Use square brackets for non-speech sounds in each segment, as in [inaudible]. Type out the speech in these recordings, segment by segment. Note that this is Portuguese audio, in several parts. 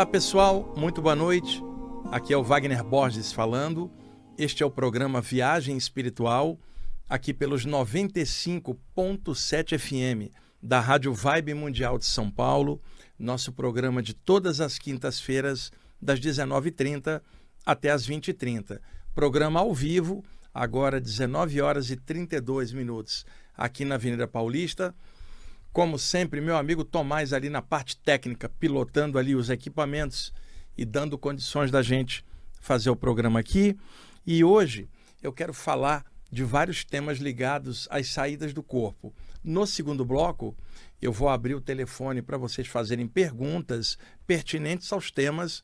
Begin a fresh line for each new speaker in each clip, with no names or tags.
Olá pessoal, muito boa noite. Aqui é o Wagner Borges falando. Este é o programa Viagem Espiritual, aqui pelos 95.7 FM da Rádio Vibe Mundial de São Paulo. Nosso programa de todas as quintas-feiras, das 19h30 até as 20h30. Programa ao vivo, agora 19 horas e 32 minutos, aqui na Avenida Paulista. Como sempre, meu amigo Tomás ali na parte técnica, pilotando ali os equipamentos e dando condições da gente fazer o programa aqui. E hoje eu quero falar de vários temas ligados às saídas do corpo. No segundo bloco, eu vou abrir o telefone para vocês fazerem perguntas pertinentes aos temas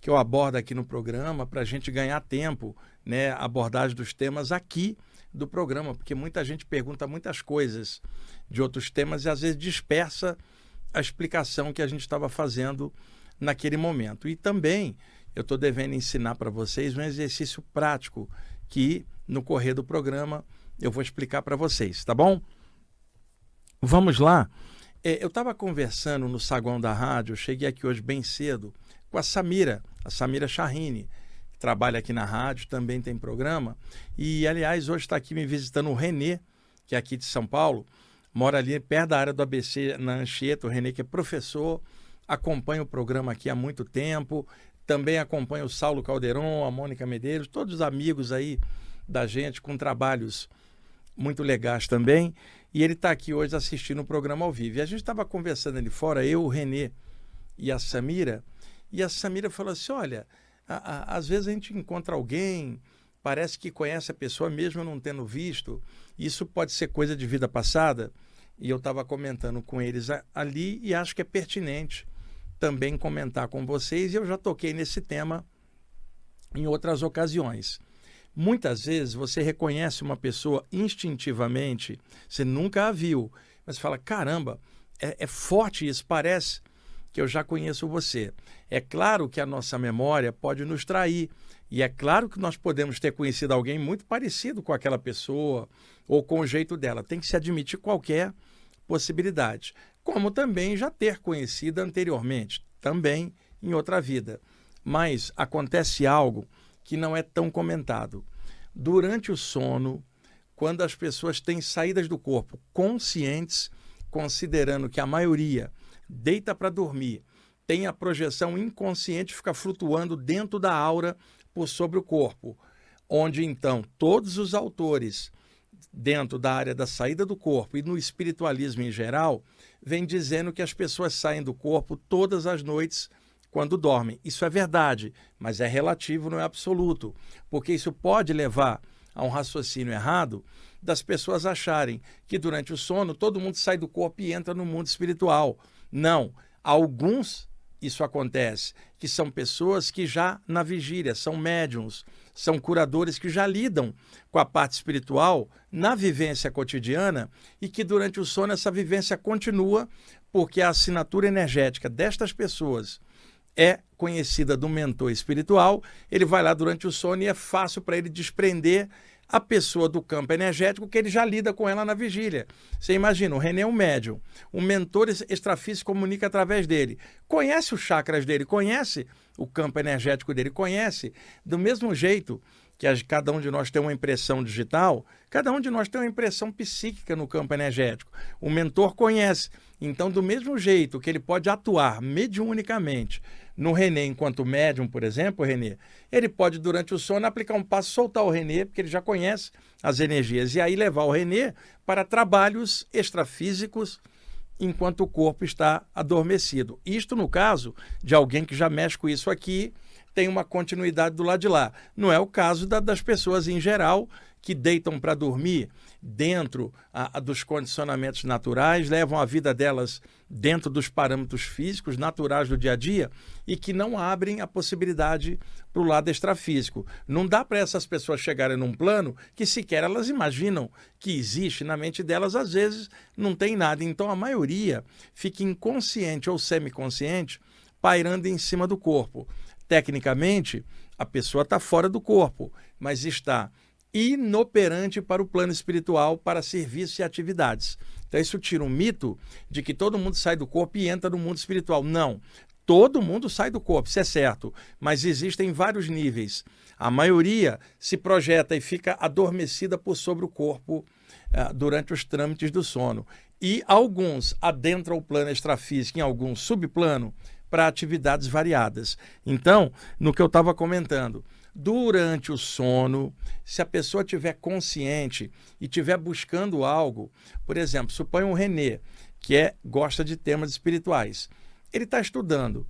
que eu abordo aqui no programa, para a gente ganhar tempo, né? Abordagem dos temas aqui do programa, porque muita gente pergunta muitas coisas de outros temas e às vezes dispersa a explicação que a gente estava fazendo naquele momento. E também eu estou devendo ensinar para vocês um exercício prático que no correr do programa eu vou explicar para vocês, tá bom? Vamos lá. É, eu estava conversando no saguão da rádio, cheguei aqui hoje bem cedo com a Samira, a Samira Charrini, trabalha aqui na rádio, também tem programa. E, aliás, hoje está aqui me visitando o Renê, que é aqui de São Paulo, mora ali perto da área do ABC, na Anchieta. O Renê, que é professor, acompanha o programa aqui há muito tempo, também acompanha o Saulo Calderon, a Mônica Medeiros, todos os amigos aí da gente com trabalhos muito legais também. E ele está aqui hoje assistindo o programa ao vivo. E a gente estava conversando ali fora, eu, o Renê e a Samira, e a Samira falou assim: olha, a, a, às vezes a gente encontra alguém, parece que conhece a pessoa mesmo não tendo visto. Isso pode ser coisa de vida passada. E eu estava comentando com eles ali e acho que é pertinente também comentar com vocês. E eu já toquei nesse tema em outras ocasiões. Muitas vezes você reconhece uma pessoa instintivamente, você nunca a viu, mas fala: caramba, é, é forte isso, parece que eu já conheço você. É claro que a nossa memória pode nos trair, e é claro que nós podemos ter conhecido alguém muito parecido com aquela pessoa ou com o jeito dela. Tem que se admitir qualquer possibilidade. Como também já ter conhecido anteriormente, também em outra vida. Mas acontece algo que não é tão comentado. Durante o sono, quando as pessoas têm saídas do corpo conscientes, considerando que a maioria deita para dormir, tem a projeção inconsciente, fica flutuando dentro da aura por sobre o corpo, onde então todos os autores dentro da área da saída do corpo e no espiritualismo em geral, vem dizendo que as pessoas saem do corpo todas as noites quando dormem. Isso é verdade, mas é relativo, não é absoluto, porque isso pode levar a um raciocínio errado das pessoas acharem que durante o sono todo mundo sai do corpo e entra no mundo espiritual. Não, alguns isso acontece, que são pessoas que já na vigília são médiums, são curadores que já lidam com a parte espiritual na vivência cotidiana e que durante o sono essa vivência continua porque a assinatura energética destas pessoas é conhecida do mentor espiritual, ele vai lá durante o sono e é fácil para ele desprender a pessoa do campo energético que ele já lida com ela na vigília. Você imagina, o René é um médium, um mentor extrafísico comunica através dele, conhece os chakras dele, conhece o campo energético dele, conhece do mesmo jeito que cada um de nós tem uma impressão digital, cada um de nós tem uma impressão psíquica no campo energético. O mentor conhece. Então, do mesmo jeito que ele pode atuar mediunicamente no Renê enquanto médium, por exemplo, Renê, ele pode, durante o sono, aplicar um passo, soltar o Renê, porque ele já conhece as energias, e aí levar o Renê para trabalhos extrafísicos enquanto o corpo está adormecido. Isto no caso de alguém que já mexe com isso aqui, tem uma continuidade do lado de lá. Não é o caso da, das pessoas em geral que deitam para dormir dentro a, a, dos condicionamentos naturais, levam a vida delas dentro dos parâmetros físicos naturais do dia a dia e que não abrem a possibilidade para o lado extrafísico. Não dá para essas pessoas chegarem num plano que sequer elas imaginam que existe na mente delas, às vezes não tem nada. Então a maioria fica inconsciente ou semiconsciente pairando em cima do corpo. Tecnicamente, a pessoa está fora do corpo, mas está inoperante para o plano espiritual, para serviços e atividades. Então, isso tira um mito de que todo mundo sai do corpo e entra no mundo espiritual. Não. todo mundo sai do corpo, isso é certo, mas existem vários níveis. A maioria se projeta e fica adormecida por sobre o corpo uh, durante os trâmites do sono. E alguns adentram o plano extrafísico em algum subplano para atividades variadas. Então, no que eu estava comentando, durante o sono, se a pessoa tiver consciente e estiver buscando algo, por exemplo, suponha um Renê, que é gosta de temas espirituais. Ele está estudando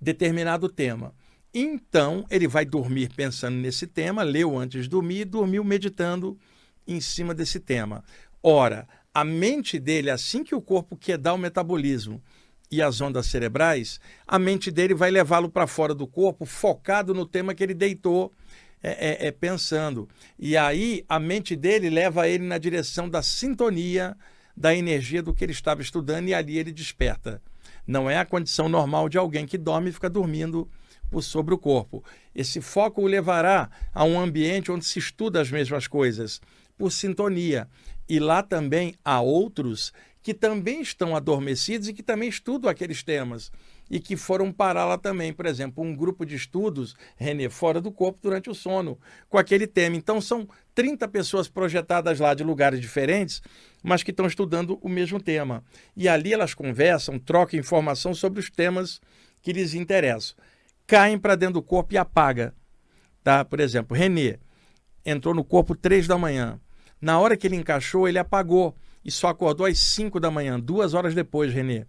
determinado tema. Então, ele vai dormir pensando nesse tema, leu antes de dormir e dormiu meditando em cima desse tema. Ora, a mente dele, assim que o corpo quer dar o metabolismo e as ondas cerebrais, a mente dele vai levá-lo para fora do corpo, focado no tema que ele deitou é, é, é, pensando. E aí a mente dele leva ele na direção da sintonia da energia do que ele estava estudando e ali ele desperta. Não é a condição normal de alguém que dorme e fica dormindo por sobre o corpo. Esse foco o levará a um ambiente onde se estuda as mesmas coisas, por sintonia. E lá também há outros que também estão adormecidos e que também estudam aqueles temas e que foram parar lá também. Por exemplo, um grupo de estudos, René, fora do corpo durante o sono, com aquele tema. Então, são 30 pessoas projetadas lá de lugares diferentes, mas que estão estudando o mesmo tema. E ali elas conversam, trocam informação sobre os temas que lhes interessam. Caem para dentro do corpo e apaga. Tá? Por exemplo, René entrou no corpo três da manhã. Na hora que ele encaixou, ele apagou e só acordou às 5 da manhã, duas horas depois, Renê.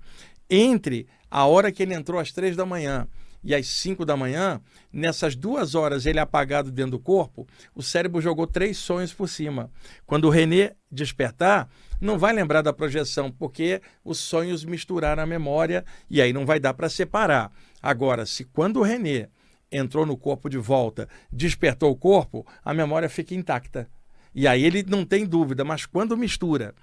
Entre a hora que ele entrou às três da manhã e às 5 da manhã, nessas duas horas ele apagado dentro do corpo, o cérebro jogou três sonhos por cima. Quando o Renê despertar, não vai lembrar da projeção, porque os sonhos misturaram a memória e aí não vai dar para separar. Agora, se quando o Renê entrou no corpo de volta, despertou o corpo, a memória fica intacta. E aí ele não tem dúvida, mas quando mistura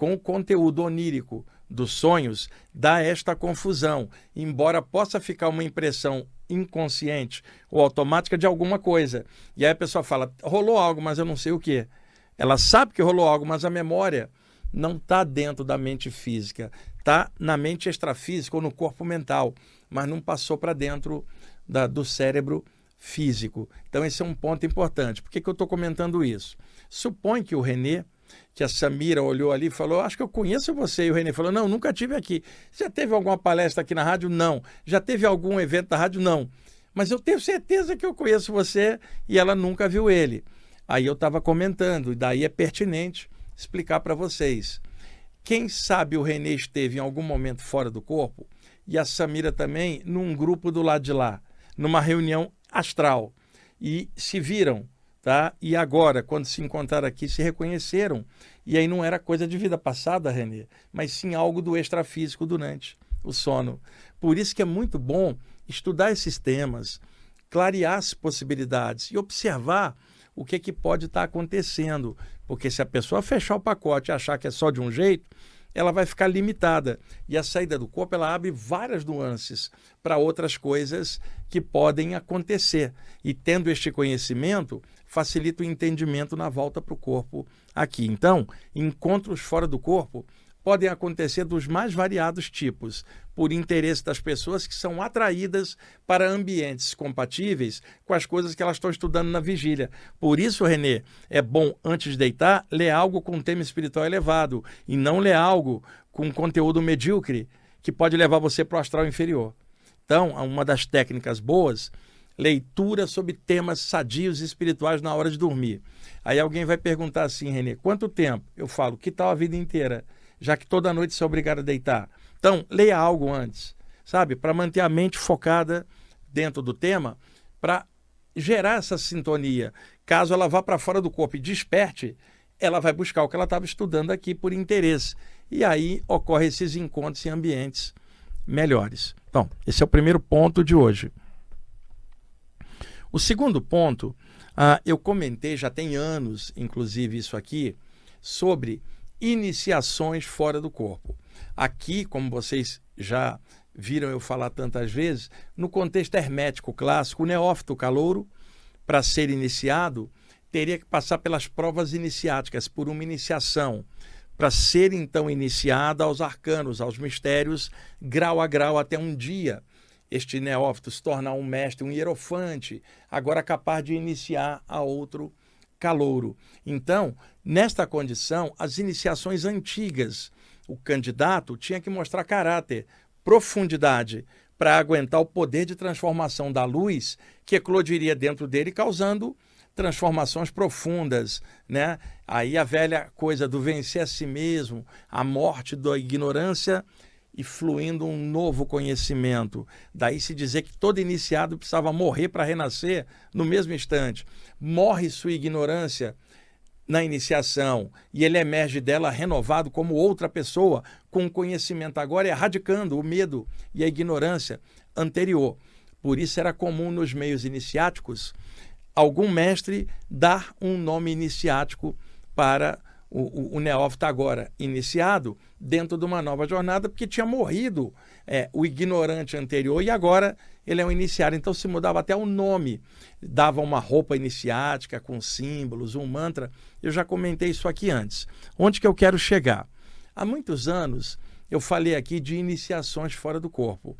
com o conteúdo onírico dos sonhos, dá esta confusão, embora possa ficar uma impressão inconsciente ou automática de alguma coisa. E aí a pessoa fala: rolou algo, mas eu não sei o que. Ela sabe que rolou algo, mas a memória não está dentro da mente física, está na mente extrafísica ou no corpo mental, mas não passou para dentro da, do cérebro físico. Então, esse é um ponto importante. Por que, que eu estou comentando isso? Supõe que o Renê que a Samira olhou ali e falou: Acho que eu conheço você. E o Renê falou: Não, nunca tive aqui. Já teve alguma palestra aqui na rádio? Não. Já teve algum evento da rádio? Não. Mas eu tenho certeza que eu conheço você e ela nunca viu ele. Aí eu estava comentando, e daí é pertinente explicar para vocês. Quem sabe o Renê esteve em algum momento fora do corpo e a Samira também num grupo do lado de lá, numa reunião astral. E se viram tá? E agora, quando se encontraram aqui, se reconheceram. E aí não era coisa de vida passada, Renê, mas sim algo do extrafísico durante o sono. Por isso que é muito bom estudar esses temas, clarear as possibilidades e observar o que, é que pode estar acontecendo. Porque se a pessoa fechar o pacote e achar que é só de um jeito, ela vai ficar limitada. E a saída do corpo ela abre várias nuances para outras coisas que podem acontecer. E tendo este conhecimento, facilita o entendimento na volta para o corpo aqui. Então, encontros fora do corpo podem acontecer dos mais variados tipos, por interesse das pessoas que são atraídas para ambientes compatíveis com as coisas que elas estão estudando na vigília. Por isso, Renê, é bom, antes de deitar, ler algo com tema espiritual elevado e não ler algo com conteúdo medíocre que pode levar você para o astral inferior. Então, uma das técnicas boas leitura sobre temas sadios e espirituais na hora de dormir. Aí alguém vai perguntar assim, Renê, quanto tempo? Eu falo, que tal a vida inteira? Já que toda noite você é obrigado a deitar. Então, leia algo antes, sabe? Para manter a mente focada dentro do tema, para gerar essa sintonia. Caso ela vá para fora do corpo e desperte, ela vai buscar o que ela estava estudando aqui por interesse. E aí ocorrem esses encontros em ambientes melhores. Então, esse é o primeiro ponto de hoje. O segundo ponto, uh, eu comentei já tem anos, inclusive, isso aqui, sobre iniciações fora do corpo. Aqui, como vocês já viram eu falar tantas vezes, no contexto hermético clássico, o neófito calouro, para ser iniciado, teria que passar pelas provas iniciáticas, por uma iniciação para ser então iniciada aos arcanos, aos mistérios, grau a grau, até um dia este neófito se tornar um mestre, um hierofante, agora capaz de iniciar a outro calouro. Então, nesta condição, as iniciações antigas, o candidato tinha que mostrar caráter, profundidade, para aguentar o poder de transformação da luz que eclodiria dentro dele, causando transformações profundas, né? Aí a velha coisa do vencer a si mesmo, a morte da ignorância e fluindo um novo conhecimento. Daí se dizer que todo iniciado precisava morrer para renascer no mesmo instante. Morre sua ignorância na iniciação e ele emerge dela renovado como outra pessoa, com conhecimento agora erradicando o medo e a ignorância anterior. Por isso era comum nos meios iniciáticos algum mestre dar um nome iniciático para o, o, o neófito agora iniciado dentro de uma nova jornada, porque tinha morrido é, o ignorante anterior e agora ele é um iniciado. Então se mudava até o nome, dava uma roupa iniciática com símbolos, um mantra. Eu já comentei isso aqui antes. Onde que eu quero chegar? Há muitos anos eu falei aqui de iniciações fora do corpo.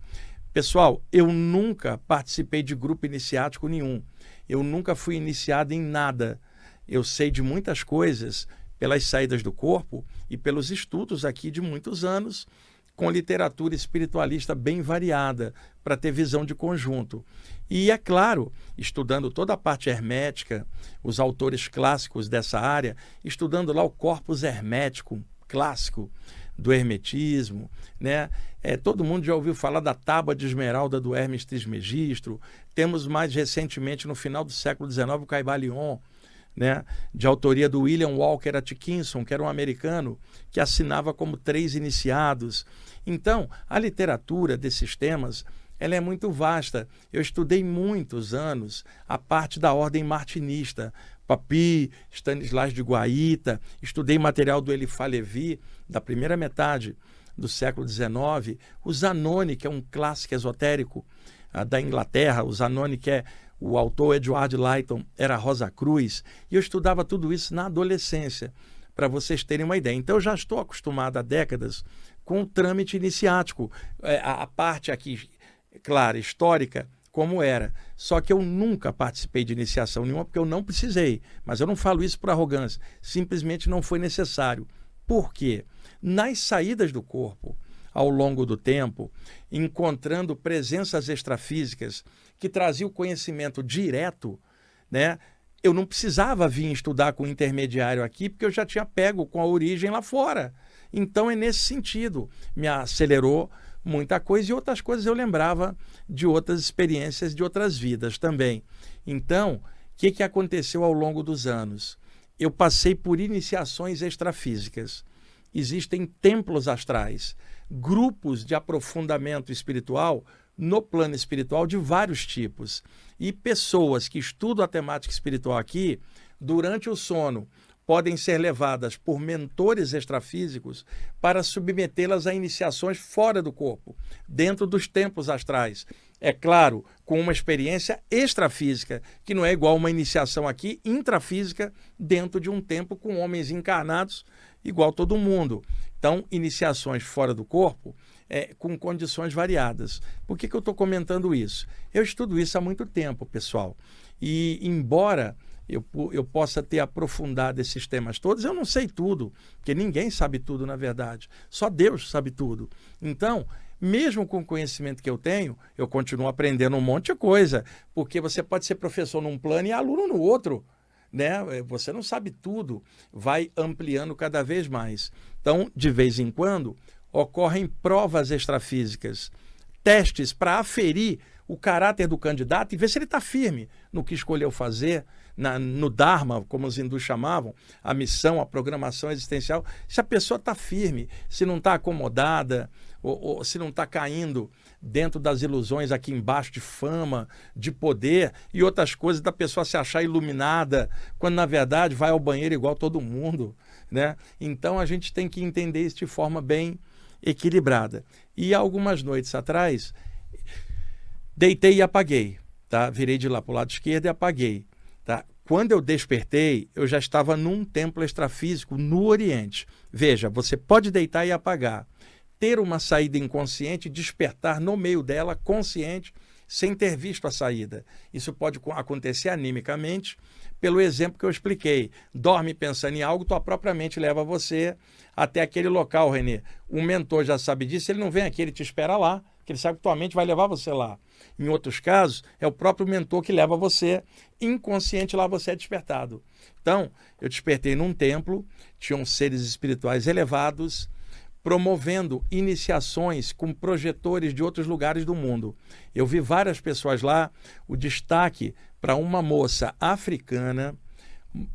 Pessoal, eu nunca participei de grupo iniciático nenhum. Eu nunca fui iniciado em nada. Eu sei de muitas coisas pelas saídas do corpo e pelos estudos aqui de muitos anos, com literatura espiritualista bem variada, para ter visão de conjunto. E é claro, estudando toda a parte hermética, os autores clássicos dessa área, estudando lá o corpus hermético clássico do hermetismo, né? É, todo mundo já ouviu falar da tábua de esmeralda do Hermes Trismegistro. Temos mais recentemente, no final do século XIX, o Caibalion, né, de autoria do William Walker Atkinson, que era um americano que assinava como três iniciados. Então, a literatura desses temas ela é muito vasta. Eu estudei muitos anos a parte da ordem martinista, Papi, Stanislas de Guaita, estudei material do Elifá Levi, da primeira metade do século XIX, o Zanoni, que é um clássico esotérico uh, da Inglaterra, o Zanoni que é o autor Edward Lighton era Rosa Cruz, e eu estudava tudo isso na adolescência, para vocês terem uma ideia. Então eu já estou acostumado há décadas com o trâmite iniciático, é, a, a parte aqui, claro, histórica, como era. Só que eu nunca participei de iniciação nenhuma porque eu não precisei. Mas eu não falo isso por arrogância, simplesmente não foi necessário. Por quê? Nas saídas do corpo, ao longo do tempo, encontrando presenças extrafísicas que traziam o conhecimento direto, né? Eu não precisava vir estudar com o intermediário aqui, porque eu já tinha pego com a origem lá fora. Então é nesse sentido, me acelerou muita coisa e outras coisas eu lembrava de outras experiências de outras vidas também. Então, o que, que aconteceu ao longo dos anos? Eu passei por iniciações extrafísicas. Existem templos astrais grupos de aprofundamento espiritual no plano espiritual de vários tipos. E pessoas que estudam a temática espiritual aqui, durante o sono, podem ser levadas por mentores extrafísicos para submetê-las a iniciações fora do corpo, dentro dos templos astrais. É claro, com uma experiência extrafísica, que não é igual uma iniciação aqui intrafísica dentro de um tempo com homens encarnados igual todo mundo. Então, iniciações fora do corpo é, com condições variadas. Por que, que eu estou comentando isso? Eu estudo isso há muito tempo, pessoal. E, embora eu, eu possa ter aprofundado esses temas todos, eu não sei tudo, porque ninguém sabe tudo, na verdade. Só Deus sabe tudo. Então, mesmo com o conhecimento que eu tenho, eu continuo aprendendo um monte de coisa, porque você pode ser professor num plano e aluno no outro né? É, você não sabe tudo, vai ampliando cada vez mais. Então, de vez em quando, ocorrem provas extrafísicas, testes para aferir o caráter do candidato e ver se ele está firme no que escolheu fazer, na, no Dharma, como os hindus chamavam, a missão, a programação existencial, se a pessoa está firme, se não está acomodada, ou, ou se não está caindo dentro das ilusões aqui embaixo de fama, de poder e outras coisas da pessoa se achar iluminada, quando na verdade vai ao banheiro igual todo mundo, né? Então a gente tem que entender isso de forma bem equilibrada. E algumas noites atrás, deitei e apaguei, tá? Virei de lá para o lado esquerdo e apaguei, tá? Quando eu despertei, eu já estava num templo extrafísico no Oriente. Veja, você pode deitar e apagar, ter uma saída inconsciente, despertar no meio dela, consciente, sem ter visto a saída. Isso pode acontecer animicamente, pelo exemplo que eu expliquei. Dorme pensando em algo, tua própria mente leva você até aquele local, Renê. O mentor já sabe disso, ele não vem aqui, ele te espera lá, que ele sabe que tua mente vai levar você lá. Em outros casos, é o próprio mentor que leva você, inconsciente lá você é despertado. Então, eu despertei num templo, tinham seres espirituais elevados, promovendo iniciações com projetores de outros lugares do mundo. Eu vi várias pessoas lá, o destaque para uma moça africana,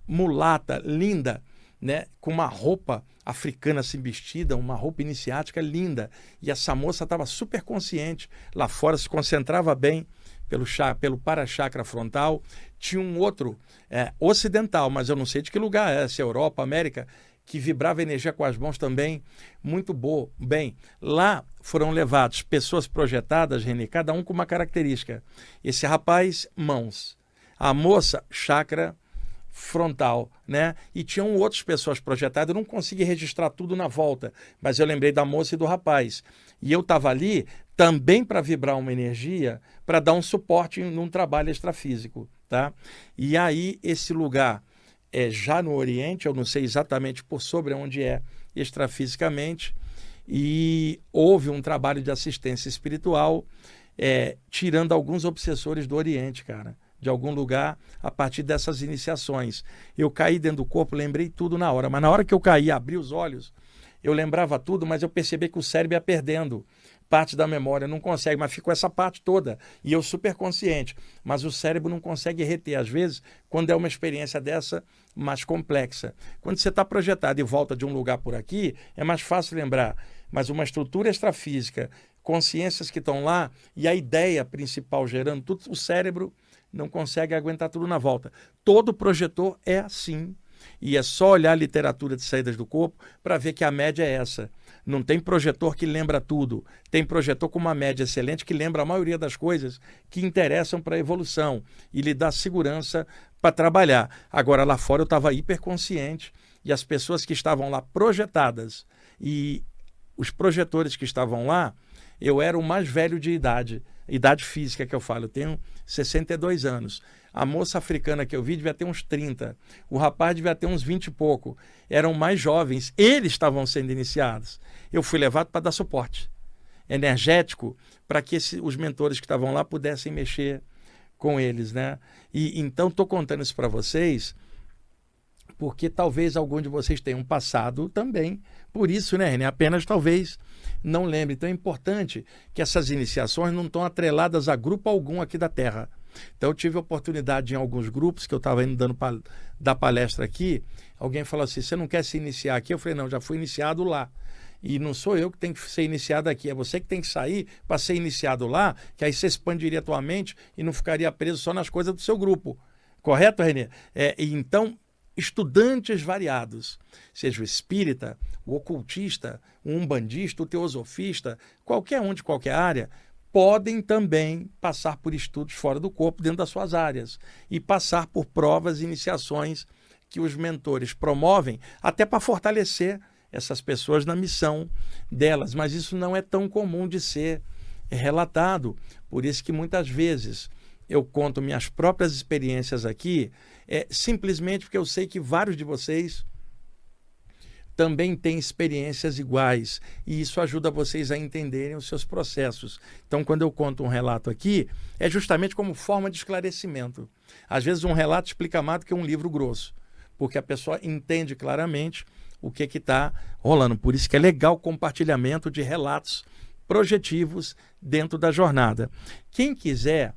mulata, linda, né, com uma roupa africana assim vestida, uma roupa iniciática linda. E essa moça estava super consciente, lá fora se concentrava bem pelo, pelo para-chakra frontal. Tinha um outro é, ocidental, mas eu não sei de que lugar é, se é Europa, América, que vibrava energia com as mãos também, muito boa. Bem, lá foram levados pessoas projetadas, René, cada um com uma característica. Esse rapaz, mãos. A moça, chakra frontal, né? E tinham outras pessoas projetadas, eu não consegui registrar tudo na volta, mas eu lembrei da moça e do rapaz. E eu estava ali também para vibrar uma energia, para dar um suporte num trabalho extrafísico, tá? E aí esse lugar é já no Oriente, eu não sei exatamente por sobre onde é extrafisicamente, e houve um trabalho de assistência espiritual, é, tirando alguns obsessores do Oriente, cara de algum lugar a partir dessas iniciações. Eu caí dentro do corpo, lembrei tudo na hora, mas na hora que eu caí, abri os olhos, eu lembrava tudo, mas eu percebi que o cérebro ia perdendo parte da memória, não consegue, mas ficou essa parte toda. E eu super consciente, mas o cérebro não consegue reter, às vezes, quando é uma experiência dessa mais complexa. Quando você está projetado e volta de um lugar por aqui, é mais fácil lembrar. Mas uma estrutura extrafísica, consciências que estão lá e a ideia principal gerando tudo, o cérebro não consegue aguentar tudo na volta. Todo projetor é assim. E é só olhar a literatura de saídas do corpo para ver que a média é essa. Não tem projetor que lembra tudo. Tem projetor com uma média excelente que lembra a maioria das coisas que interessam para a evolução e lhe dá segurança para trabalhar. Agora, lá fora eu estava hiperconsciente e as pessoas que estavam lá projetadas e os projetores que estavam lá, eu era o mais velho de idade idade física que eu falo, eu tenho 62 anos. A moça africana que eu vi devia ter uns 30. O rapaz devia ter uns 20 e pouco. Eram mais jovens. Eles estavam sendo iniciados. Eu fui levado para dar suporte energético para que esse, os mentores que estavam lá pudessem mexer com eles, né? E então estou contando isso para vocês porque talvez algum de vocês tenham passado também por isso, né, René? Apenas talvez não lembre. Então é importante que essas iniciações não estão atreladas a grupo algum aqui da Terra. Então eu tive oportunidade em alguns grupos que eu estava indo dando dar palestra aqui. Alguém falou assim: você não quer se iniciar aqui? Eu falei: não, já fui iniciado lá. E não sou eu que tenho que ser iniciado aqui, é você que tem que sair para ser iniciado lá, que aí você expandiria a tua mente e não ficaria preso só nas coisas do seu grupo. Correto, Renê? É, então, estudantes variados, seja o espírita, o ocultista, o umbandista, o teosofista, qualquer um de qualquer área, podem também passar por estudos fora do corpo dentro das suas áreas e passar por provas e iniciações que os mentores promovem até para fortalecer essas pessoas na missão delas, mas isso não é tão comum de ser relatado. Por isso que muitas vezes eu conto minhas próprias experiências aqui, é simplesmente porque eu sei que vários de vocês também têm experiências iguais e isso ajuda vocês a entenderem os seus processos. Então, quando eu conto um relato aqui, é justamente como forma de esclarecimento. Às vezes, um relato explica mais do que um livro grosso, porque a pessoa entende claramente o que está rolando. Por isso que é legal o compartilhamento de relatos projetivos dentro da jornada. Quem quiser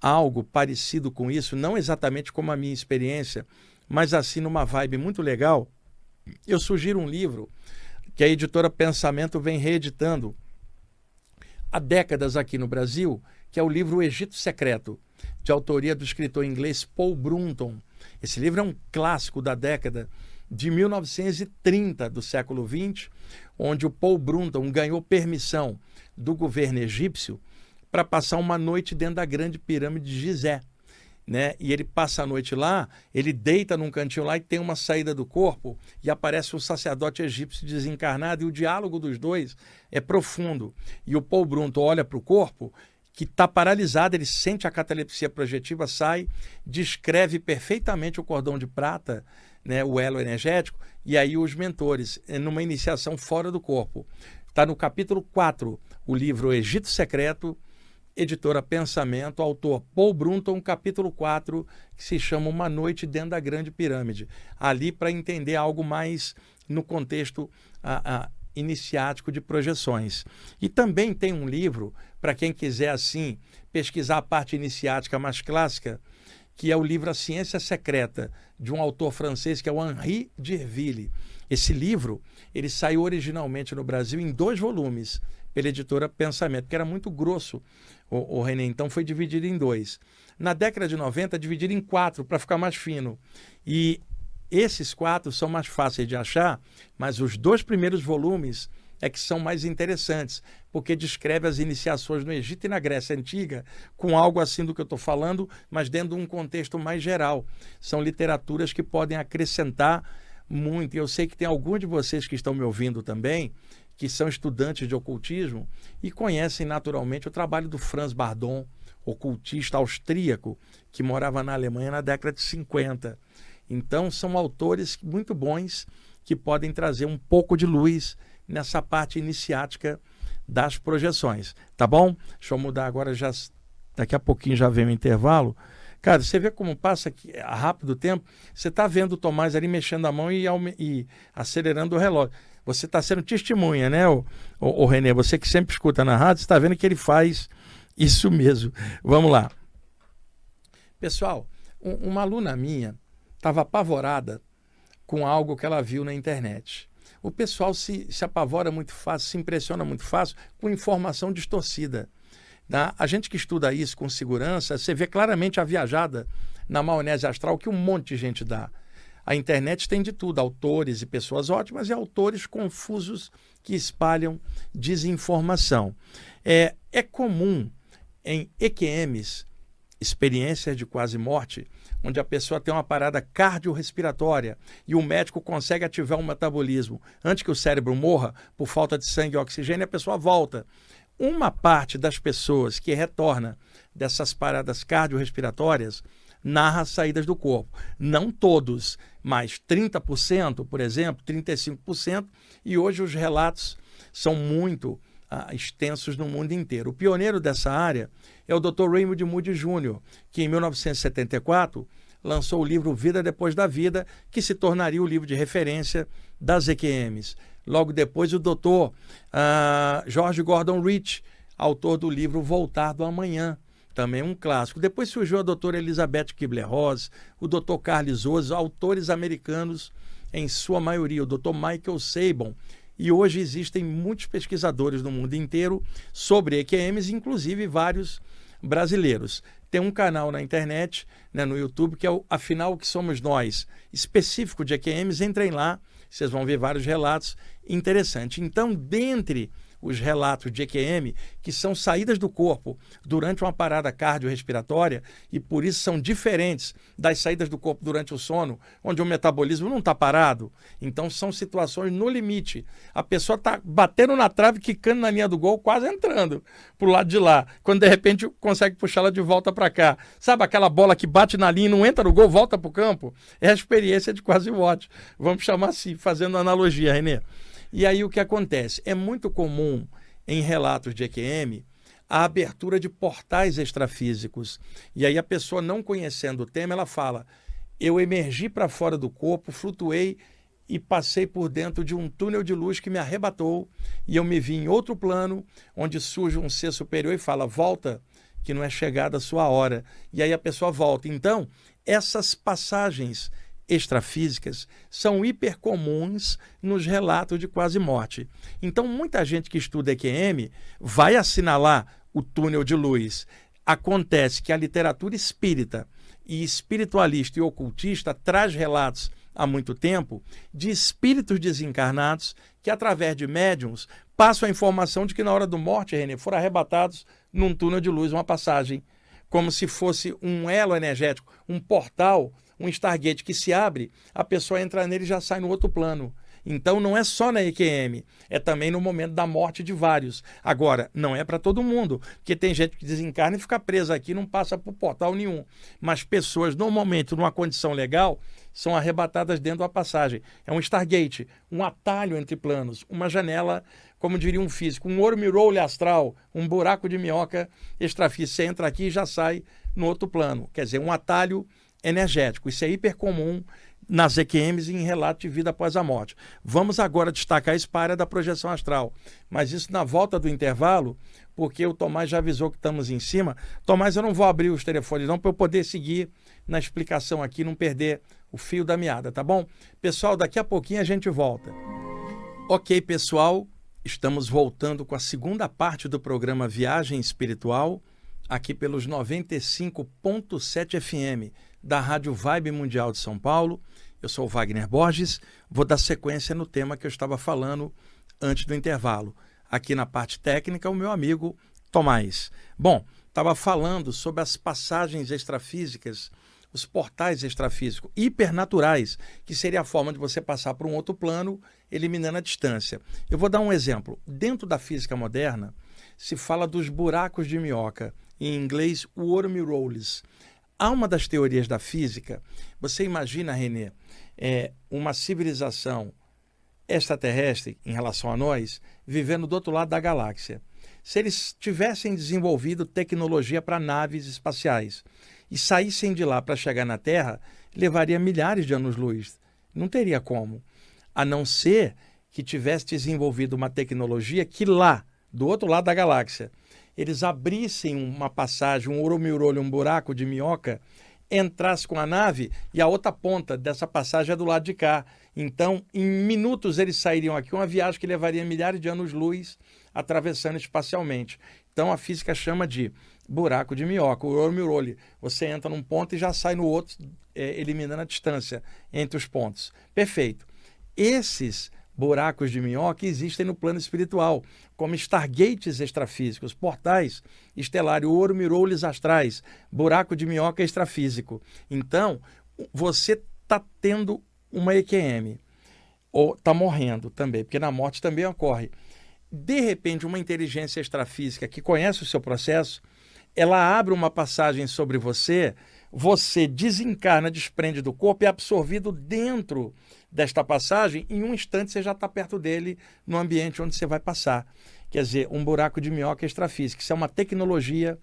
algo parecido com isso, não exatamente como a minha experiência, mas assim numa vibe muito legal, eu sugiro um livro que a editora Pensamento vem reeditando há décadas aqui no Brasil, que é o livro O Egito Secreto, de autoria do escritor inglês Paul Brunton. Esse livro é um clássico da década de 1930 do século XX, onde o Paul Brunton ganhou permissão do governo egípcio para passar uma noite dentro da grande pirâmide de Gizé. Né? E ele passa a noite lá, ele deita num cantinho lá e tem uma saída do corpo e aparece um sacerdote egípcio desencarnado e o diálogo dos dois é profundo. E o Paul Brunto olha para o corpo que está paralisado, ele sente a catalepsia projetiva, sai, descreve perfeitamente o cordão de prata, né, o elo energético, e aí os mentores, é numa iniciação fora do corpo. Está no capítulo 4, o livro Egito Secreto, editora Pensamento, autor Paul Brunton, capítulo 4, que se chama Uma Noite Dentro da Grande Pirâmide. Ali para entender algo mais no contexto a, a, iniciático de projeções. E também tem um livro, para quem quiser assim pesquisar a parte iniciática mais clássica, que é o livro A Ciência Secreta, de um autor francês que é o Henri Derville. Esse livro, ele saiu originalmente no Brasil em dois volumes, pela editora Pensamento, que era muito grosso, o, o René, então foi dividido em dois. Na década de 90, dividido em quatro, para ficar mais fino. E esses quatro são mais fáceis de achar, mas os dois primeiros volumes é que são mais interessantes, porque descreve as iniciações no Egito e na Grécia Antiga com algo assim do que eu estou falando, mas dentro de um contexto mais geral. São literaturas que podem acrescentar muito. E eu sei que tem alguns de vocês que estão me ouvindo também que são estudantes de ocultismo e conhecem naturalmente o trabalho do Franz Bardon, ocultista austríaco, que morava na Alemanha na década de 50. Então, são autores muito bons que podem trazer um pouco de luz nessa parte iniciática das projeções. Tá bom? Deixa eu mudar agora, já daqui a pouquinho já vem o intervalo. Cara, você vê como passa aqui, rápido o tempo. Você está vendo o Tomás ali mexendo a mão e, e acelerando o relógio. Você está sendo testemunha, né, o, o, o Renê? Você que sempre escuta na rádio, está vendo que ele faz isso mesmo. Vamos lá. Pessoal, um, uma aluna minha estava apavorada com algo que ela viu na internet. O pessoal se, se apavora muito fácil, se impressiona muito fácil com informação distorcida. Tá? A gente que estuda isso com segurança, você vê claramente a viajada na maionese astral que um monte de gente dá. A internet tem de tudo, autores e pessoas ótimas e autores confusos que espalham desinformação. É, é comum em EQMs, experiências de quase morte, onde a pessoa tem uma parada cardiorrespiratória e o médico consegue ativar o metabolismo antes que o cérebro morra por falta de sangue e oxigênio, a pessoa volta. Uma parte das pessoas que retorna dessas paradas cardiorrespiratórias narra saídas do corpo. Não todos, mas 30%, por exemplo, 35%, e hoje os relatos são muito ah, extensos no mundo inteiro. O pioneiro dessa área é o Dr. Raymond Moody Jr., que em 1974 lançou o livro Vida Depois da Vida, que se tornaria o livro de referência das EQMs. Logo depois, o Dr. Ah, George Gordon Rich, autor do livro Voltar do Amanhã, também um clássico. Depois surgiu a doutora Elizabeth Kibler-Ross, o doutor Carlos Oz, autores americanos em sua maioria, o doutor Michael Sabon. E hoje existem muitos pesquisadores no mundo inteiro sobre EQMs, inclusive vários brasileiros. Tem um canal na internet, né, no YouTube, que é o Afinal, o que somos nós? Específico de EQMs, entrem lá, vocês vão ver vários relatos interessantes. Então, dentre os relatos de EQM, que são saídas do corpo durante uma parada cardiorrespiratória e por isso são diferentes das saídas do corpo durante o sono, onde o metabolismo não está parado. Então são situações no limite. A pessoa está batendo na trave, quicando na linha do gol, quase entrando para o lado de lá, quando de repente consegue puxá-la de volta para cá. Sabe aquela bola que bate na linha e não entra no gol, volta para o campo? É a experiência de quase watch. Vamos chamar assim, fazendo analogia, Renê. E aí o que acontece? É muito comum em relatos de EQM a abertura de portais extrafísicos. E aí a pessoa não conhecendo o tema, ela fala: "Eu emergi para fora do corpo, flutuei e passei por dentro de um túnel de luz que me arrebatou e eu me vi em outro plano, onde surge um ser superior e fala: "Volta, que não é chegada a sua hora". E aí a pessoa volta. Então, essas passagens extrafísicas são hipercomuns nos relatos de quase morte. Então, muita gente que estuda EQM vai assinalar o túnel de luz. Acontece que a literatura espírita e espiritualista e ocultista traz relatos há muito tempo de espíritos desencarnados que, através de médiums, passam a informação de que na hora do morte, René, foram arrebatados num túnel de luz, uma passagem como se fosse um elo energético, um portal, um Stargate que se abre, a pessoa entra nele e já sai no outro plano. Então não é só na EQM, é também no momento da morte de vários. Agora, não é para todo mundo, porque tem gente que desencarna e fica presa aqui, não passa por portal nenhum. Mas pessoas, normalmente, numa condição legal, são arrebatadas dentro da passagem. É um Stargate, um atalho entre planos, uma janela, como diria um físico, um ormirole astral, um buraco de minhoca extrafísico. Você entra aqui e já sai no outro plano. Quer dizer, um atalho energético. Isso é hiper comum nas EQMs em relato de vida após a morte. Vamos agora destacar isso para a área da projeção astral. Mas isso na volta do intervalo, porque o Tomás já avisou que estamos em cima. Tomás, eu não vou abrir os telefones não para eu poder seguir na explicação aqui, não perder o fio da meada, tá bom? Pessoal, daqui a pouquinho a gente volta. Ok, pessoal, estamos voltando com a segunda parte do programa Viagem Espiritual, aqui pelos 95.7 FM da Rádio Vibe Mundial de São Paulo. Eu sou o Wagner Borges, vou dar sequência no tema que eu estava falando antes do intervalo. Aqui na parte técnica, o meu amigo Tomás. Bom, estava falando sobre as passagens extrafísicas, os portais extrafísicos hipernaturais, que seria a forma de você passar para um outro plano, eliminando a distância. Eu vou dar um exemplo. Dentro da física moderna, se fala dos buracos de minhoca, em inglês, wormholes. Há uma das teorias da física, você imagina, Renê, é, uma civilização extraterrestre em relação a nós, vivendo do outro lado da galáxia. Se eles tivessem desenvolvido tecnologia para naves espaciais e saíssem de lá para chegar na Terra, levaria milhares de anos-luz. Não teria como. A não ser que tivesse desenvolvido uma tecnologia que lá, do outro lado da galáxia, eles abrissem uma passagem, um uromiurolho, um buraco de minhoca, entrasse com a nave e a outra ponta dessa passagem é do lado de cá. Então, em minutos eles sairiam aqui, uma viagem que levaria milhares de anos-luz atravessando espacialmente. Então, a física chama de buraco de minhoca, o uromiurolho. Você entra num ponto e já sai no outro, é, eliminando a distância entre os pontos. Perfeito. Esses buracos de minhoca existem no plano espiritual, como stargates extrafísicos, portais estelares, ouro miroules astrais, buraco de minhoca extrafísico. Então, você está tendo uma EQM, ou está morrendo também, porque na morte também ocorre. De repente, uma inteligência extrafísica que conhece o seu processo, ela abre uma passagem sobre você, você desencarna, desprende do corpo e é absorvido dentro desta passagem, em um instante você já está perto dele no ambiente onde você vai passar. Quer dizer, um buraco de minhoca extrafísica. Isso é uma tecnologia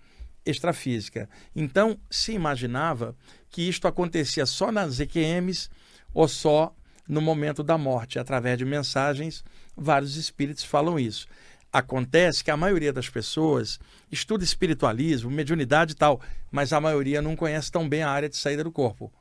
extrafísica. Então, se imaginava que isto acontecia só nas EQMs ou só no momento da morte, através de mensagens. Vários espíritos falam isso. Acontece que a maioria das pessoas estuda espiritualismo, mediunidade e tal, mas a maioria não conhece tão bem a área de saída do corpo.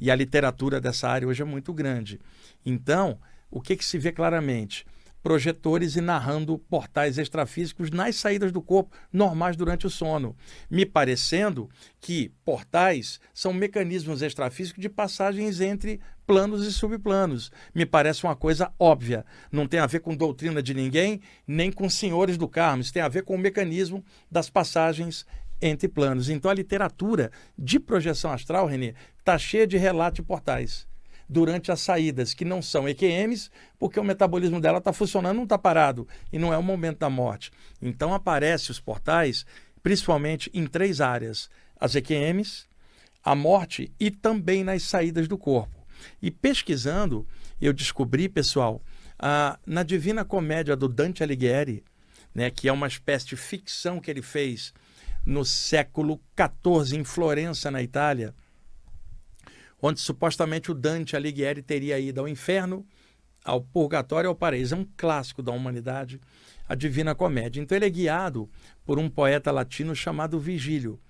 E a literatura dessa área hoje é muito grande. Então, o que, que se vê claramente? projetores e narrando portais extrafísicos nas saídas do corpo normais durante o sono, me parecendo que portais são mecanismos extrafísicos de passagens entre planos e subplanos. Me parece uma coisa óbvia. Não tem a ver com doutrina de ninguém, nem com senhores do Carmo. Isso tem a ver com o mecanismo das passagens entre planos. Então a literatura de projeção astral, Renê, está cheia de relatos de portais durante as saídas, que não são EQMs, porque o metabolismo dela está funcionando, não está parado, e não é o momento da morte. Então aparecem os portais, principalmente em três áreas: as EQMs, a morte e também nas saídas do corpo. E pesquisando, eu descobri, pessoal, a, na Divina Comédia do Dante Alighieri, né, que é uma espécie de ficção que ele fez no século XIV em Florença, na Itália, onde supostamente o Dante Alighieri teria ido ao inferno, ao purgatório e ao paraíso. É um clássico da humanidade, a Divina Comédia. Então ele é guiado por um poeta latino chamado Vigílio.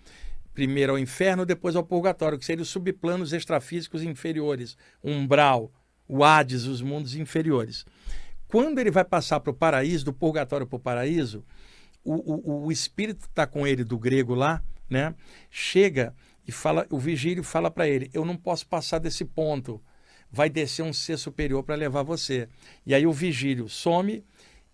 Primeiro ao inferno, depois ao purgatório, que seriam os subplanos extrafísicos inferiores, umbral, o Hades, os mundos inferiores. Quando ele vai passar para o paraíso, do purgatório para o paraíso, o, o, o espírito está com ele do grego lá, né? Chega e fala, o vigílio fala para ele: "Eu não posso passar desse ponto. Vai descer um ser superior para levar você". E aí o vigílio some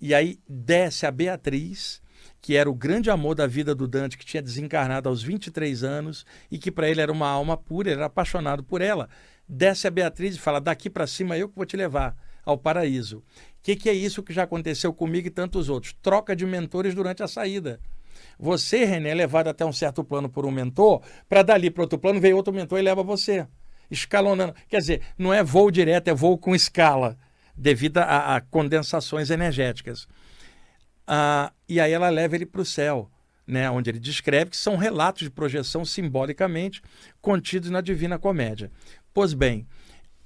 e aí desce a Beatriz, que era o grande amor da vida do Dante, que tinha desencarnado aos 23 anos e que para ele era uma alma pura, ele era apaixonado por ela. Desce a Beatriz e fala: daqui para cima eu que vou te levar ao paraíso. O que, que é isso que já aconteceu comigo e tantos outros? Troca de mentores durante a saída. Você, René, é levado até um certo plano por um mentor, para dali para outro plano vem outro mentor e leva você. Escalonando. Quer dizer, não é voo direto, é voo com escala, devido a, a condensações energéticas. Ah, e aí ela leva ele para o céu, né, onde ele descreve que são relatos de projeção simbolicamente contidos na Divina Comédia. Pois bem,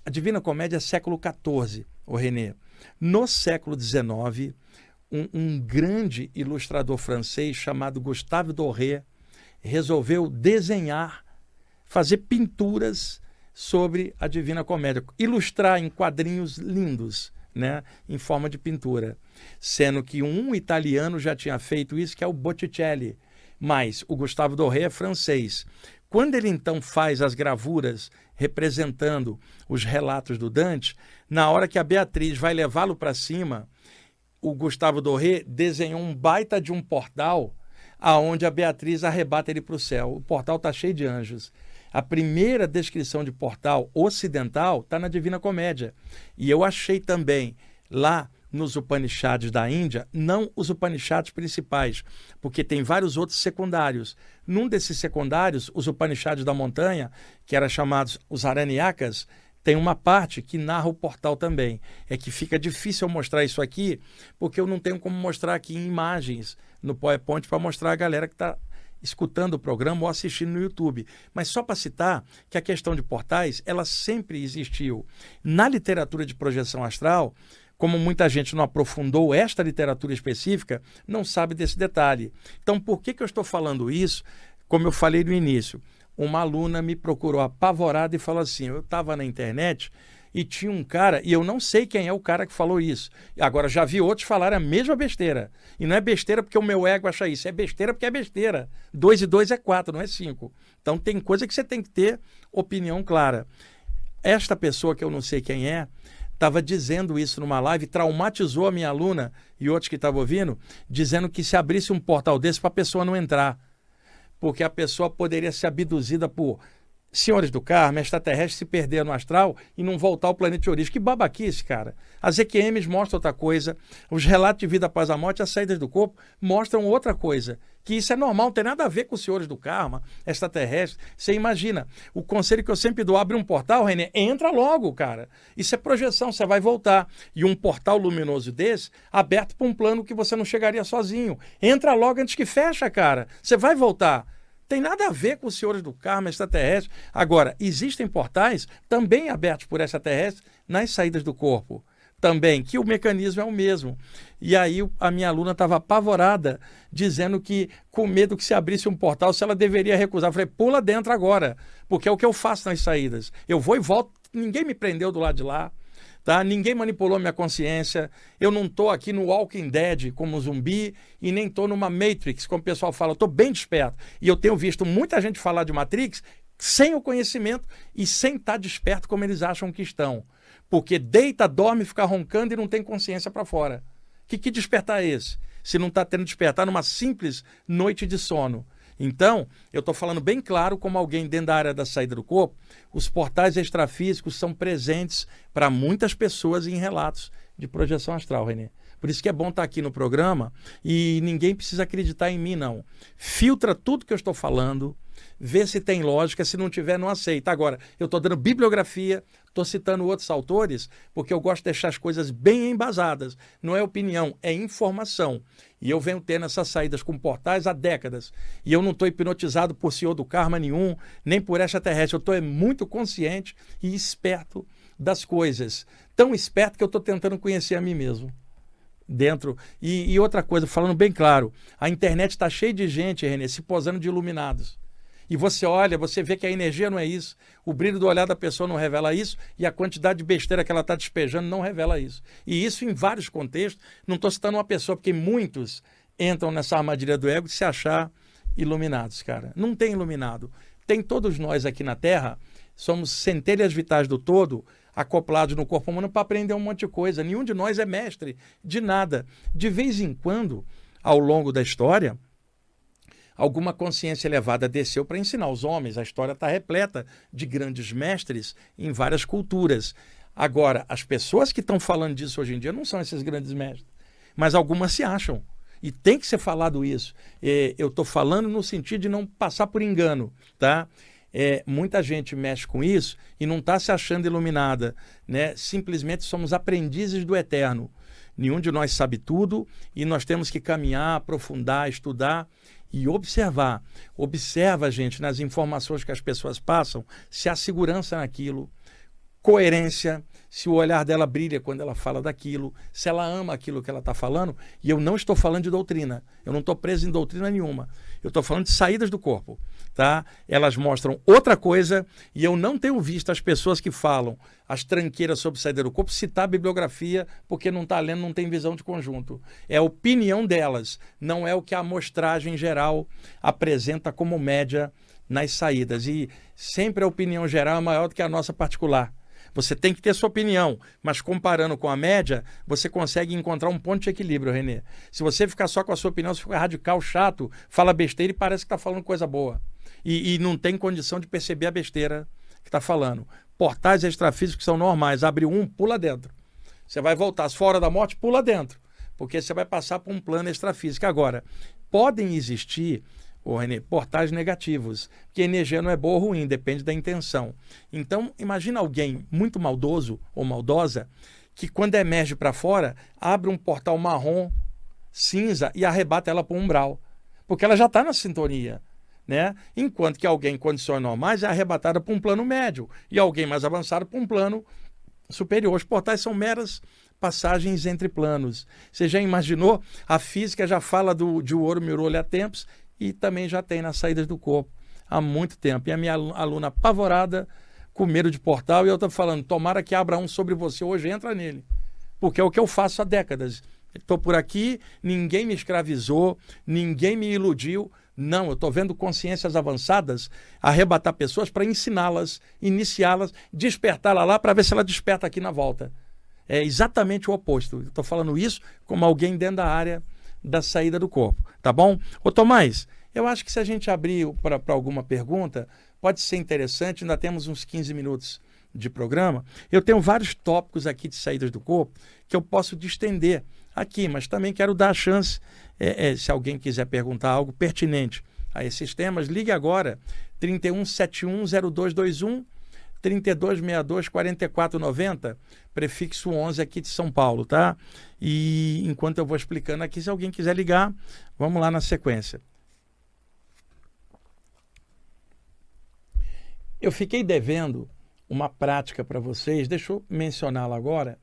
a Divina Comédia é século XIV, o René. No século XIX, um, um, grande ilustrador francês chamado Gustave Doré resolveu desenhar, fazer pinturas sobre a Divina Comédia, ilustrar em quadrinhos lindos, né, em forma de pintura sendo que um italiano já tinha feito isso, que é o Botticelli. Mas o Gustavo Doré é francês. Quando ele então faz as gravuras representando os relatos do Dante, na hora que a Beatriz vai levá-lo para cima, o Gustavo Doré desenhou um baita de um portal aonde a Beatriz arrebata ele para o céu. O portal está cheio de anjos. A primeira descrição de portal ocidental está na Divina Comédia. E eu achei também lá nos Upanishads da Índia, não os Upanishads principais, porque tem vários outros secundários. Num desses secundários, os Upanishads da montanha, que eram chamados os Aranyakas, tem uma parte que narra o portal também. É que fica difícil eu mostrar isso aqui, porque eu não tenho como mostrar aqui em imagens no PowerPoint para mostrar a galera que está escutando o programa ou assistindo no YouTube. Mas só para citar que a questão de portais, ela sempre existiu. Na literatura de projeção astral, como muita gente não aprofundou esta literatura específica, não sabe desse detalhe. Então, por que, que eu estou falando isso? Como eu falei no início, uma aluna me procurou apavorada e falou assim: eu estava na internet e tinha um cara, e eu não sei quem é o cara que falou isso. Agora, já vi outros falarem a mesma besteira. E não é besteira porque o meu ego acha isso, é besteira porque é besteira. Dois e dois é quatro, não é cinco. Então, tem coisa que você tem que ter opinião clara. Esta pessoa que eu não sei quem é, estava dizendo isso numa live, traumatizou a minha aluna e outros que estavam ouvindo, dizendo que se abrisse um portal desse para a pessoa não entrar. Porque a pessoa poderia ser abduzida por senhores do Carmo, extraterrestres se perder no astral e não voltar ao planeta de origem. Que babaquice, cara. As EQMs mostram outra coisa, os relatos de vida após a morte, as saídas do corpo mostram outra coisa. Que isso é normal, não tem nada a ver com os senhores do karma, extraterrestres. Você imagina, o conselho que eu sempre dou, abre um portal, René, entra logo, cara. Isso é projeção, você vai voltar. E um portal luminoso desse, aberto para um plano que você não chegaria sozinho. Entra logo antes que fecha, cara. Você vai voltar. Tem nada a ver com os senhores do karma extraterrestre. Agora, existem portais também abertos por extraterrestres nas saídas do corpo. Também, que o mecanismo é o mesmo. E aí a minha aluna estava apavorada, dizendo que, com medo que se abrisse um portal, se ela deveria recusar. Eu falei, pula dentro agora, porque é o que eu faço nas saídas. Eu vou e volto, ninguém me prendeu do lado de lá. Tá? Ninguém manipulou minha consciência. Eu não estou aqui no Walking Dead como zumbi e nem estou numa Matrix, como o pessoal fala. Estou bem desperto. E eu tenho visto muita gente falar de Matrix sem o conhecimento e sem estar tá desperto como eles acham que estão. Porque deita, dorme, fica roncando e não tem consciência para fora. Que, que despertar é esse? Se não está tendo despertar numa simples noite de sono. Então, eu estou falando bem claro, como alguém dentro da área da saída do corpo, os portais extrafísicos são presentes para muitas pessoas em relatos de projeção astral, Renê. Por isso que é bom estar tá aqui no programa e ninguém precisa acreditar em mim, não. Filtra tudo que eu estou falando, vê se tem lógica, se não tiver, não aceita. Agora, eu estou dando bibliografia, estou citando outros autores, porque eu gosto de deixar as coisas bem embasadas. Não é opinião, é informação. E eu venho tendo essas saídas com portais há décadas. E eu não estou hipnotizado por senhor do karma nenhum, nem por extraterrestre. Eu estou muito consciente e esperto das coisas. Tão esperto que eu estou tentando conhecer a mim mesmo dentro. E, e, outra coisa, falando bem claro, a internet está cheia de gente, Renê, se posando de iluminados. E você olha, você vê que a energia não é isso. O brilho do olhar da pessoa não revela isso e a quantidade de besteira que ela está despejando não revela isso. E isso em vários contextos. Não estou citando uma pessoa, porque muitos entram nessa armadilha do ego de se achar iluminados, cara. Não tem iluminado. Tem todos nós aqui na Terra, somos centelhas vitais do todo, acoplados no corpo humano para aprender um monte de coisa. Nenhum de nós é mestre de nada. De vez em quando ao longo da história, alguma consciência elevada desceu para ensinar os homens. A história está repleta de grandes mestres em várias culturas. Agora, as pessoas que estão falando disso hoje em dia não são esses grandes mestres, mas algumas se acham. E tem que ser falado isso. É, eu estou falando no sentido de não passar por engano, tá? É, muita gente mexe com isso e não está se achando iluminada, né? Simplesmente somos aprendizes do eterno. Nenhum de nós sabe tudo e nós temos que caminhar, aprofundar, estudar e observar. Observa, gente, nas informações que as pessoas passam, se há segurança naquilo, coerência, se o olhar dela brilha quando ela fala daquilo, se ela ama aquilo que ela está falando. E eu não estou falando de doutrina, eu não estou preso em doutrina nenhuma. Eu estou falando de saídas do corpo. Tá? Elas mostram outra coisa e eu não tenho visto as pessoas que falam as tranqueiras sobre saída do corpo citar a bibliografia porque não está lendo, não tem visão de conjunto. É a opinião delas, não é o que a amostragem geral apresenta como média nas saídas. E sempre a opinião geral é maior do que a nossa particular. Você tem que ter sua opinião, mas comparando com a média, você consegue encontrar um ponto de equilíbrio, Renê. Se você ficar só com a sua opinião, você fica radical, chato, fala besteira e parece que está falando coisa boa. E, e, não tem condição de perceber a besteira que está falando. Portais extrafísicos são normais. Abre um, pula dentro. Você vai voltar. Fora da morte, pula dentro. Porque você vai passar por um plano extrafísico. Agora, podem existir ô René, portais negativos. Porque energia não é boa ou ruim, depende da intenção. Então, imagina alguém muito maldoso ou maldosa que, quando emerge para fora, abre um portal marrom, cinza e arrebata ela para o umbral. Porque ela já está na sintonia. Né? Enquanto que alguém em condições normais é arrebatada para um plano médio e alguém mais avançado para um plano superior. Os portais são meras passagens entre planos. Você já imaginou? A física já fala do, de ouro mirolho há tempos e também já tem nas saídas do corpo há muito tempo. E a minha aluna apavorada, com medo de portal, e eu estou falando, tomara que abra um sobre você hoje, entra nele. Porque é o que eu faço há décadas. Estou por aqui, ninguém me escravizou, ninguém me iludiu. Não, eu estou vendo consciências avançadas arrebatar pessoas para ensiná-las, iniciá-las, despertá-la lá para ver se ela desperta aqui na volta. É exatamente o oposto. Estou falando isso como alguém dentro da área da saída do corpo, tá bom? Ô Tomás, eu acho que se a gente abrir para alguma pergunta, pode ser interessante, ainda temos uns 15 minutos de programa. Eu tenho vários tópicos aqui de saídas do corpo que eu posso distender aqui, mas também quero dar a chance, é, é, se alguém quiser perguntar algo pertinente a esses temas, ligue agora, 31710221 3262 4490, prefixo 11 aqui de São Paulo, tá? E enquanto eu vou explicando aqui, se alguém quiser ligar, vamos lá na sequência. Eu fiquei devendo uma prática para vocês, deixa eu mencioná-la agora.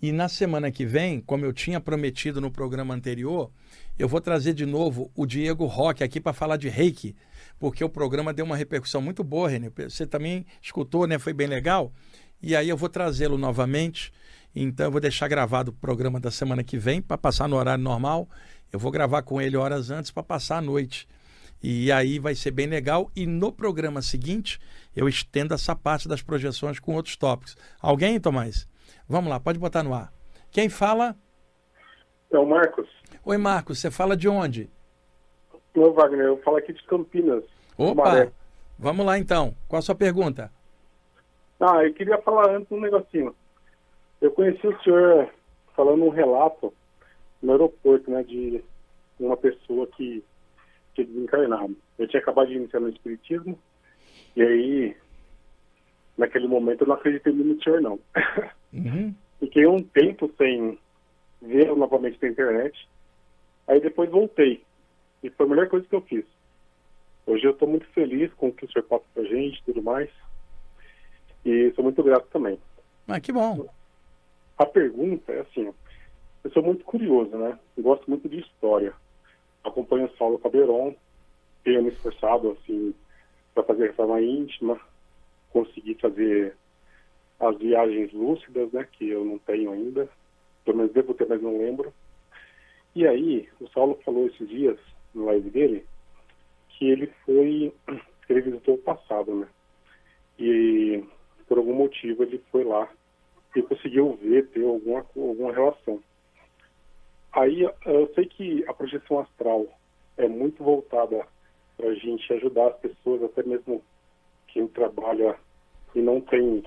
E na semana que vem, como eu tinha prometido no programa anterior, eu vou trazer de novo o Diego Roque aqui para falar de reiki porque o programa deu uma repercussão muito boa, Renê. Você também escutou, né? Foi bem legal. E aí eu vou trazê-lo novamente. Então eu vou deixar gravado o programa da semana que vem para passar no horário normal. Eu vou gravar com ele horas antes para passar a noite. E aí vai ser bem legal. E no programa seguinte, eu estendo essa parte das projeções com outros tópicos. Alguém, Tomás? Vamos lá, pode botar no ar. Quem fala?
É o Marcos.
Oi, Marcos. Você fala de onde?
Wagner, eu falo aqui de Campinas.
Opa! Vamos lá então. Qual a sua pergunta?
Ah, eu queria falar antes um negocinho. Eu conheci o senhor falando um relato no aeroporto, né, de uma pessoa que tinha desencarnado. Eu tinha acabado de iniciar no Espiritismo, e aí, naquele momento, eu não acreditei no senhor, não. Uhum. [laughs] Fiquei um tempo sem ver novamente na internet, aí depois voltei. E foi a melhor coisa que eu fiz. Hoje eu estou muito feliz com o que o senhor passa para a gente e tudo mais. E sou muito grato também.
Ah, que bom.
A pergunta é assim, eu sou muito curioso, né? Eu gosto muito de história. Acompanho o Saulo Calderon, tenho me esforçado, assim, para fazer reforma íntima, conseguir fazer as viagens lúcidas, né? Que eu não tenho ainda. Pelo menos devo ter, mas não lembro. E aí, o Saulo falou esses dias no live dele, que ele foi, [clears throat] ele visitou o passado, né? E por algum motivo ele foi lá e conseguiu ver, ter alguma, alguma relação. Aí eu sei que a projeção astral é muito voltada para a gente ajudar as pessoas, até mesmo quem trabalha e não tem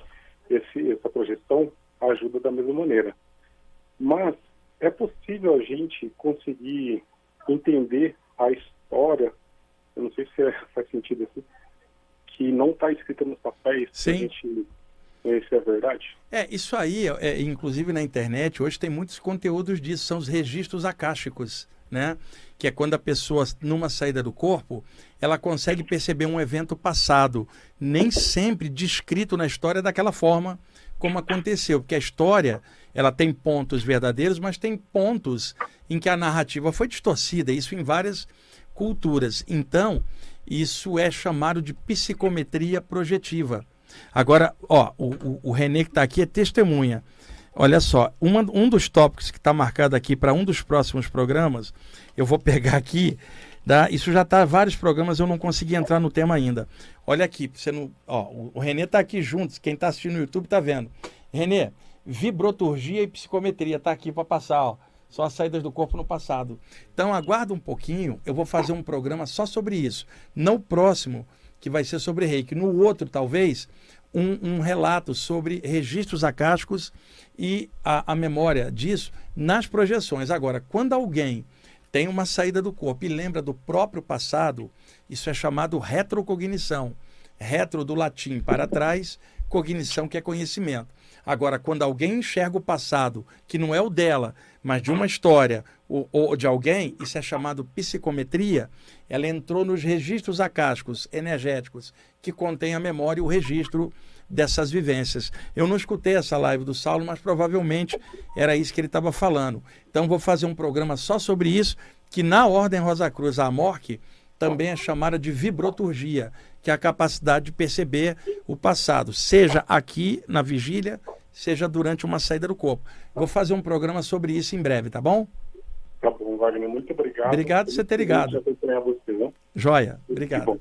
esse, essa projeção, ajuda da mesma maneira. Mas é possível a gente conseguir entender a história, eu não sei se é, [laughs] faz sentido assim, que não está escrita nos papéis,
Sim. a
gente isso é verdade?
É, isso aí, é, inclusive na internet, hoje tem muitos conteúdos disso, são os registros acásticos, né? Que é quando a pessoa, numa saída do corpo, ela consegue perceber um evento passado, nem sempre descrito na história daquela forma como aconteceu, porque a história, ela tem pontos verdadeiros, mas tem pontos em que a narrativa foi distorcida, isso em várias culturas. Então, isso é chamado de psicometria projetiva. Agora, ó, o, o, o Renê que está aqui é testemunha. Olha só, uma, um dos tópicos que está marcado aqui para um dos próximos programas, eu vou pegar aqui, tá? isso já está vários programas, eu não consegui entrar no tema ainda. Olha aqui, você não, ó, o Renê está aqui junto, quem está assistindo no YouTube está vendo. Renê, vibroturgia e psicometria, está aqui para passar, ó. As saídas do corpo no passado. Então aguarda um pouquinho, eu vou fazer um programa só sobre isso. No próximo, que vai ser sobre reiki. No outro, talvez, um, um relato sobre registros acásticos e a, a memória disso nas projeções. Agora, quando alguém tem uma saída do corpo e lembra do próprio passado, isso é chamado retrocognição. Retro do latim para trás, cognição que é conhecimento. Agora, quando alguém enxerga o passado, que não é o dela, mas de uma história ou, ou de alguém, isso é chamado psicometria, ela entrou nos registros acásticos energéticos que contém a memória e o registro dessas vivências. Eu não escutei essa live do Saulo, mas provavelmente era isso que ele estava falando. Então vou fazer um programa só sobre isso, que na Ordem Rosa Cruz, a MORC, também é chamada de vibroturgia, que é a capacidade de perceber o passado, seja aqui na vigília, seja durante uma saída do corpo. Vou fazer um programa sobre isso em breve, tá bom?
Tá bom, Wagner, muito obrigado.
Obrigado por você ter ligado.
Você, né?
Joia, obrigado.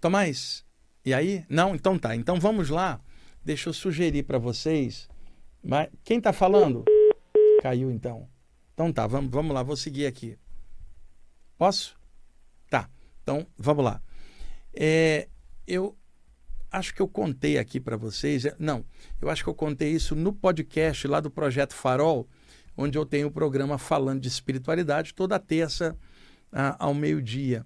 Tomás, e aí? Não, então tá. Então vamos lá. Deixa eu sugerir para vocês. Mas quem está falando? Caiu então. Então tá, vamos, vamos lá, vou seguir aqui. Posso? Tá. Então vamos lá. É, eu acho que eu contei aqui para vocês. É, não, eu acho que eu contei isso no podcast lá do Projeto Farol onde eu tenho o programa falando de espiritualidade toda terça ah, ao meio-dia.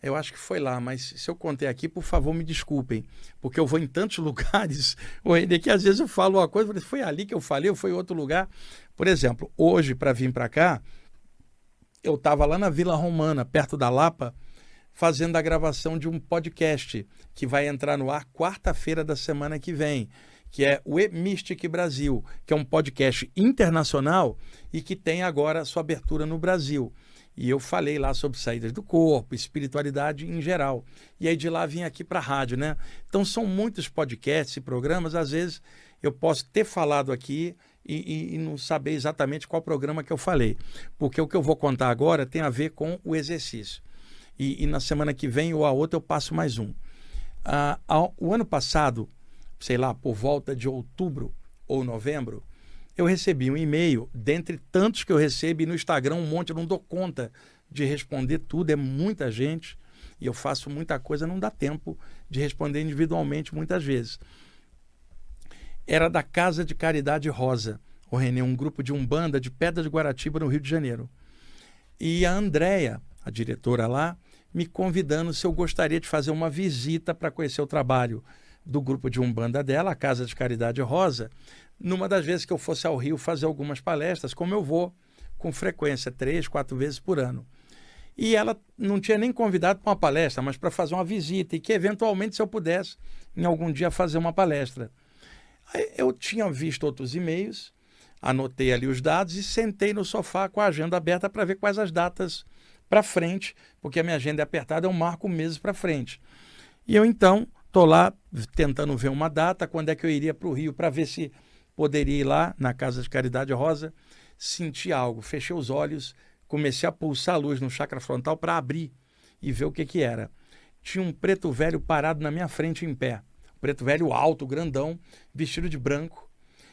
Eu acho que foi lá, mas se eu contei aqui, por favor, me desculpem, porque eu vou em tantos [laughs] lugares, que às vezes eu falo uma coisa, foi ali que eu falei, ou foi em outro lugar. Por exemplo, hoje, para vir para cá, eu estava lá na Vila Romana, perto da Lapa, fazendo a gravação de um podcast que vai entrar no ar quarta-feira da semana que vem que é o E-Mystic Brasil, que é um podcast internacional e que tem agora sua abertura no Brasil. E eu falei lá sobre saídas do corpo, espiritualidade em geral. E aí de lá vim aqui para a rádio, né? Então são muitos podcasts e programas, às vezes eu posso ter falado aqui e, e, e, não saber exatamente qual programa que eu falei. Porque o que eu vou contar agora tem a ver com o exercício. E, e na semana que vem ou a outra eu passo mais um. Ah, ao, o ano passado, sei lá, por volta de outubro ou novembro, eu recebi um e-mail, dentre tantos que eu recebi no Instagram, um monte, eu não dou conta de responder tudo, é muita gente, e eu faço muita coisa, não dá tempo de responder individualmente muitas vezes. Era da Casa de Caridade Rosa, o Renê, um grupo de umbanda de Pedra de Guaratiba, no Rio de Janeiro. E a Andréia, a diretora lá, me convidando se eu gostaria de fazer uma visita para conhecer o trabalho do grupo de Umbanda dela, a Casa de Caridade Rosa, numa das vezes que eu fosse ao Rio fazer algumas palestras, como eu vou com frequência, três, quatro vezes por ano. E ela não tinha nem convidado para uma palestra, mas para fazer uma visita, e que eventualmente, se eu pudesse, em algum dia, fazer uma palestra. Eu tinha visto outros e-mails, anotei ali os dados e sentei no sofá com a agenda aberta para ver quais as datas para frente, porque a minha agenda é apertada, eu marco meses para frente. E eu então Estou lá tentando ver uma data, quando é que eu iria para o Rio, para ver se poderia ir lá na Casa de Caridade Rosa, sentir algo. Fechei os olhos, comecei a pulsar a luz no chakra frontal para abrir e ver o que, que era. Tinha um preto velho parado na minha frente em pé. Um preto velho alto, grandão, vestido de branco.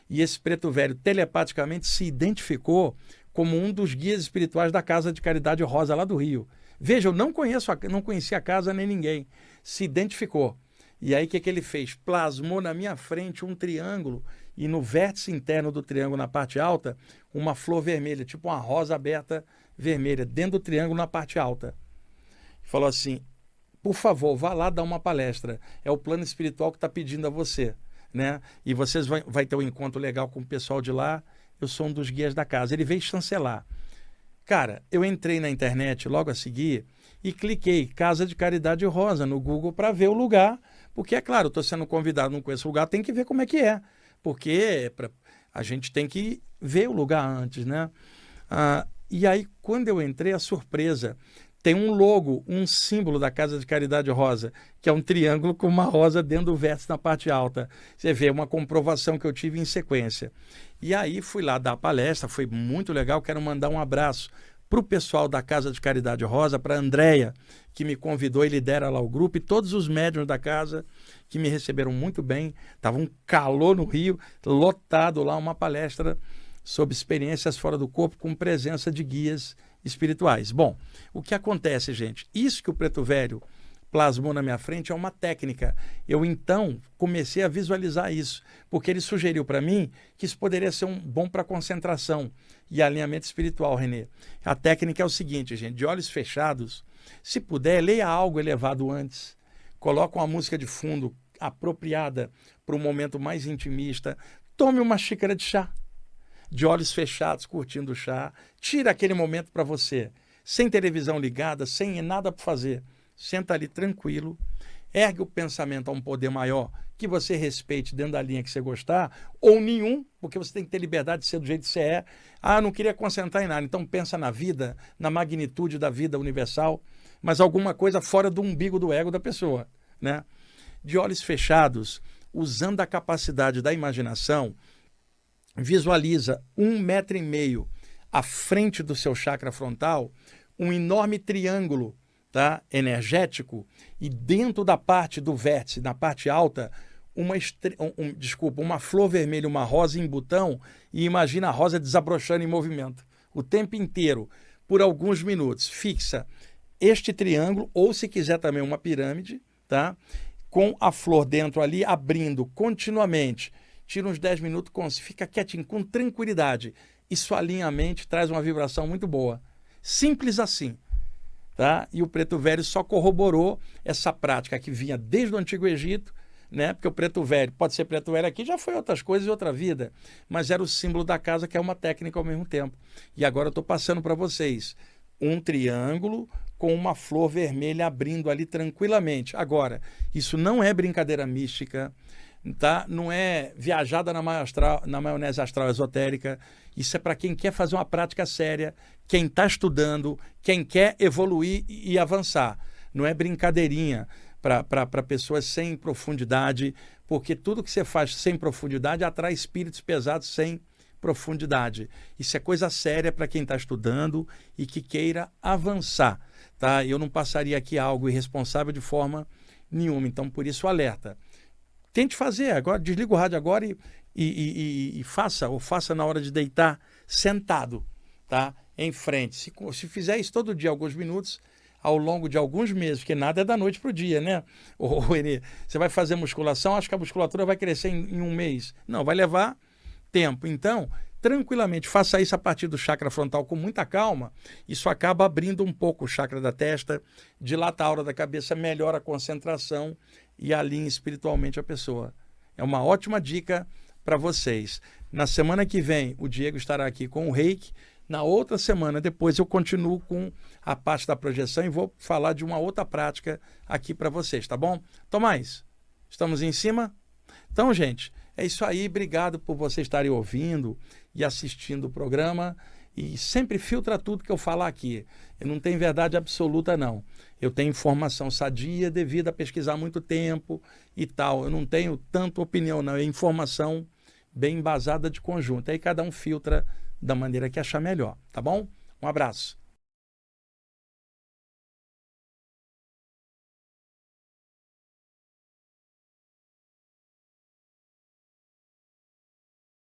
E esse preto velho telepaticamente se identificou como um dos guias espirituais da Casa de Caridade Rosa lá do Rio. Veja, eu não conheço, a, não conhecia a casa nem ninguém. Se identificou. E aí o que, que ele fez? Plasmou na minha frente um triângulo e no vértice interno do triângulo, na parte alta, uma flor vermelha, tipo uma rosa aberta vermelha, dentro do triângulo na parte alta. Falou assim: por favor, vá lá dar uma palestra. É o plano espiritual que está pedindo a você. Né? E vocês vai ter um encontro legal com o pessoal de lá. Eu sou um dos guias da casa. Ele veio chancelar. Cara, eu entrei na internet logo a seguir e cliquei Casa de Caridade Rosa no Google para ver o lugar, porque é claro, estou sendo convidado, não conheço o lugar, tem que ver como é que é porque pra, a gente tem que ver o lugar antes, né? Ah, e aí, quando eu entrei, a surpresa. Tem um logo, um símbolo da Casa de Caridade Rosa, que é um triângulo com uma rosa dentro do vértice na parte alta. Você vê uma comprovação que eu tive em sequência. E aí fui lá dar a palestra, foi muito legal. Quero mandar um abraço para o pessoal da Casa de Caridade Rosa, para a Andréia, que me convidou e lidera lá o grupo, e todos os médiums da casa que me receberam muito bem. Estava um calor no Rio, lotado lá, uma palestra sobre experiências fora do corpo com presença de guias espirituais. Bom, o que acontece, gente? Isso que o Preto Velho plasmou na minha frente é uma técnica. Eu então comecei a visualizar isso, porque ele sugeriu para mim que isso poderia ser um bom para concentração e alinhamento espiritual, Renê. A técnica é o seguinte, gente, de olhos fechados, se puder, leia algo elevado antes. Coloca uma música de fundo apropriada para um momento mais intimista. Tome uma xícara de chá, de olhos fechados, curtindo o chá. Tira aquele momento para você, sem televisão ligada, sem nada para fazer. Senta ali tranquilo, ergue o pensamento a um poder maior que você respeite dentro da linha que você gostar, ou nenhum, porque você tem que ter liberdade de ser do jeito que você é. Ah, não queria concentrar em nada. Então pensa na vida, na magnitude da vida universal, mas alguma coisa fora do umbigo do ego da pessoa, né? De olhos fechados, usando a capacidade da imaginação, visualiza um metro e meio à frente do seu chakra frontal, um enorme triângulo tá, energético e dentro da parte do vértice, na parte alta, uma estre... um, desculpa, uma flor vermelha, uma rosa em botão e imagina a rosa desabrochando em movimento o tempo inteiro por alguns minutos. Fixa este triângulo ou se quiser também uma pirâmide, tá? Com a flor dentro ali abrindo continuamente. Tira uns 10 minutos, fica quietinho, com tranquilidade. Isso alinha a mente, traz uma vibração muito boa. Simples assim. Tá? E o preto velho só corroborou essa prática que vinha desde o Antigo Egito, né? Porque o preto velho, pode ser preto velho aqui, já foi outras coisas e outra vida, mas era o símbolo da casa que é uma técnica ao mesmo tempo. E agora eu estou passando para vocês um triângulo com uma flor vermelha abrindo ali tranquilamente. Agora, isso não é brincadeira mística, tá? Não é viajada na, astral, na maionese astral esotérica. Isso é para quem quer fazer uma prática séria, quem está estudando, quem quer evoluir e avançar. Não é brincadeirinha para pessoas sem profundidade, porque tudo que você faz sem profundidade atrai espíritos pesados sem profundidade. Isso é coisa séria para quem está estudando e que queira avançar. Tá? Eu não passaria aqui algo irresponsável de forma nenhuma. Então, por isso, alerta. Tente fazer agora, desliga o rádio agora e, e, e, e faça, ou faça na hora de deitar, sentado, tá? Em frente. Se, se fizer isso todo dia, alguns minutos, ao longo de alguns meses, porque nada é da noite para o dia, né? [laughs] Ô, você vai fazer musculação, acho que a musculatura vai crescer em, em um mês. Não, vai levar tempo. Então, tranquilamente, faça isso a partir do chakra frontal com muita calma. Isso acaba abrindo um pouco o chakra da testa, dilata a aura da cabeça, melhora a concentração e alinha espiritualmente a pessoa. É uma ótima dica para vocês. Na semana que vem, o Diego estará aqui com o reiki. Na outra semana, depois, eu continuo com a parte da projeção e vou falar de uma outra prática aqui para vocês, tá bom? Tomás, estamos em cima? Então, gente, é isso aí. Obrigado por vocês estarem ouvindo e assistindo o programa. E sempre filtra tudo que eu falar aqui. Não tem verdade absoluta, não. Eu tenho informação sadia devido a pesquisar muito tempo e tal. Eu não tenho tanta opinião, não. É informação bem embasada de conjunto. Aí cada um filtra da maneira que achar melhor, tá bom? Um abraço.